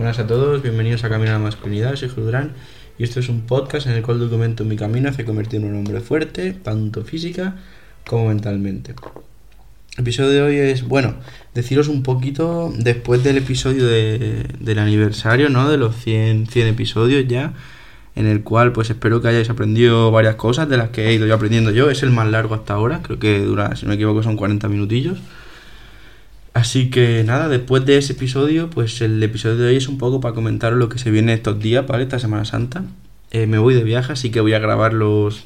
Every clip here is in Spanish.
Buenas a todos, bienvenidos a Camino a la Masculinidad, soy Durán y esto es un podcast en el cual documento mi camino hacia convertirme en un hombre fuerte, tanto física como mentalmente. El episodio de hoy es, bueno, deciros un poquito después del episodio del aniversario, ¿no? De los 100, 100 episodios ya, en el cual pues espero que hayáis aprendido varias cosas de las que he ido yo aprendiendo yo. Es el más largo hasta ahora, creo que dura, si no me equivoco, son 40 minutillos. Así que nada, después de ese episodio, pues el episodio de hoy es un poco para comentaros lo que se viene estos días, ¿vale? Esta Semana Santa. Eh, me voy de viaje, así que voy a grabarlos,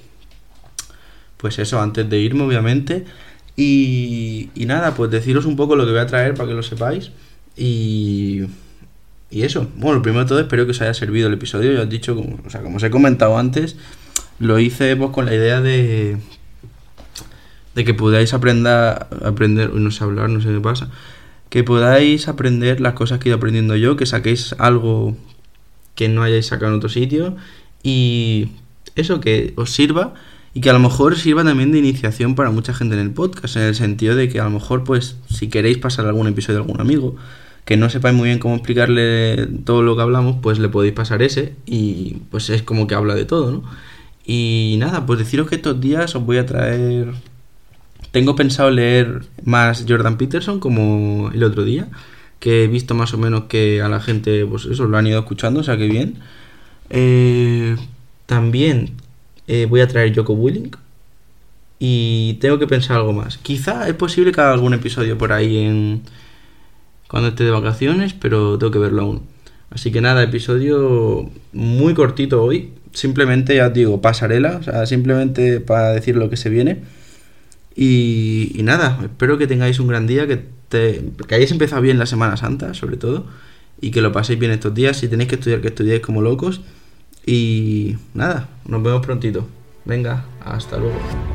pues eso, antes de irme, obviamente. Y, y nada, pues deciros un poco lo que voy a traer para que lo sepáis. Y, y eso, bueno, primero de todo espero que os haya servido el episodio. Ya os he dicho, como, o sea, como os he comentado antes, lo hice pues con la idea de de que podáis aprender, aprender, no sé hablar, no sé qué pasa, que podáis aprender las cosas que he ido aprendiendo yo, que saquéis algo que no hayáis sacado en otro sitio y eso que os sirva y que a lo mejor sirva también de iniciación para mucha gente en el podcast, en el sentido de que a lo mejor pues si queréis pasar algún episodio a algún amigo que no sepáis muy bien cómo explicarle todo lo que hablamos, pues le podéis pasar ese y pues es como que habla de todo, ¿no? Y nada, pues deciros que estos días os voy a traer tengo pensado leer más Jordan Peterson como el otro día, que he visto más o menos que a la gente, pues eso, lo han ido escuchando, o sea que bien. Eh, también eh, voy a traer Joko Willing y tengo que pensar algo más. Quizá es posible que haga algún episodio por ahí en cuando esté de vacaciones, pero tengo que verlo aún. Así que nada, episodio muy cortito hoy. Simplemente, ya os digo, pasarela, o sea, simplemente para decir lo que se viene. Y, nada, espero que tengáis un gran día, que, que hayáis empezado bien la Semana Santa, sobre todo, y que lo paséis bien estos días. Si tenéis que estudiar, que estudiéis como locos. Y nada, nos vemos prontito. Venga, hasta luego.